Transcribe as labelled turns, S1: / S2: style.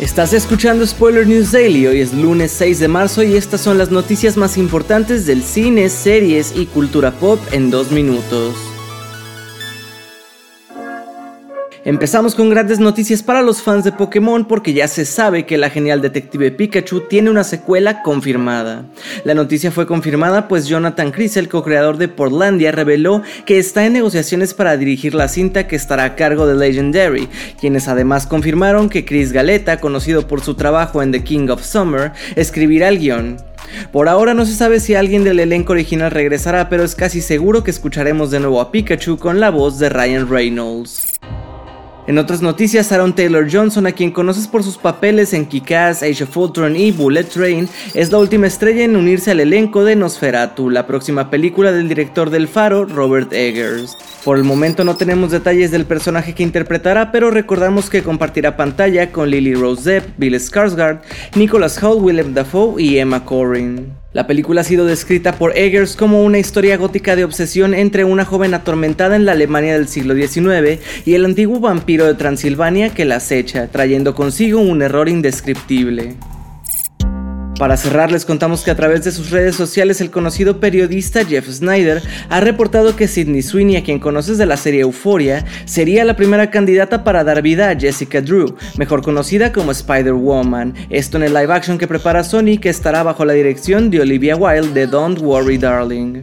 S1: Estás escuchando Spoiler News Daily, hoy es lunes 6 de marzo y estas son las noticias más importantes del cine, series y cultura pop en dos minutos. Empezamos con grandes noticias para los fans de Pokémon porque ya se sabe que la genial detective Pikachu tiene una secuela confirmada. La noticia fue confirmada pues Jonathan Chris, el co-creador de Portlandia, reveló que está en negociaciones para dirigir la cinta que estará a cargo de Legendary, quienes además confirmaron que Chris Galeta, conocido por su trabajo en The King of Summer, escribirá el guion. Por ahora no se sabe si alguien del elenco original regresará, pero es casi seguro que escucharemos de nuevo a Pikachu con la voz de Ryan Reynolds. En otras noticias, Aaron Taylor Johnson, a quien conoces por sus papeles en Kick-Ass, Age of Ultron y Bullet Train, es la última estrella en unirse al elenco de Nosferatu, la próxima película del director del Faro, Robert Eggers. Por el momento no tenemos detalles del personaje que interpretará, pero recordamos que compartirá pantalla con Lily Rose Depp, Bill Skarsgård, Nicholas Hoult, Willem Dafoe y Emma Corrin. La película ha sido descrita por Eggers como una historia gótica de obsesión entre una joven atormentada en la Alemania del siglo XIX y el antiguo vampiro de Transilvania que la acecha, trayendo consigo un error indescriptible. Para cerrar, les contamos que a través de sus redes sociales el conocido periodista Jeff Snyder ha reportado que Sidney Sweeney, a quien conoces de la serie Euphoria, sería la primera candidata para dar vida a Jessica Drew, mejor conocida como Spider-Woman. Esto en el live action que prepara Sony que estará bajo la dirección de Olivia Wilde de Don't Worry Darling.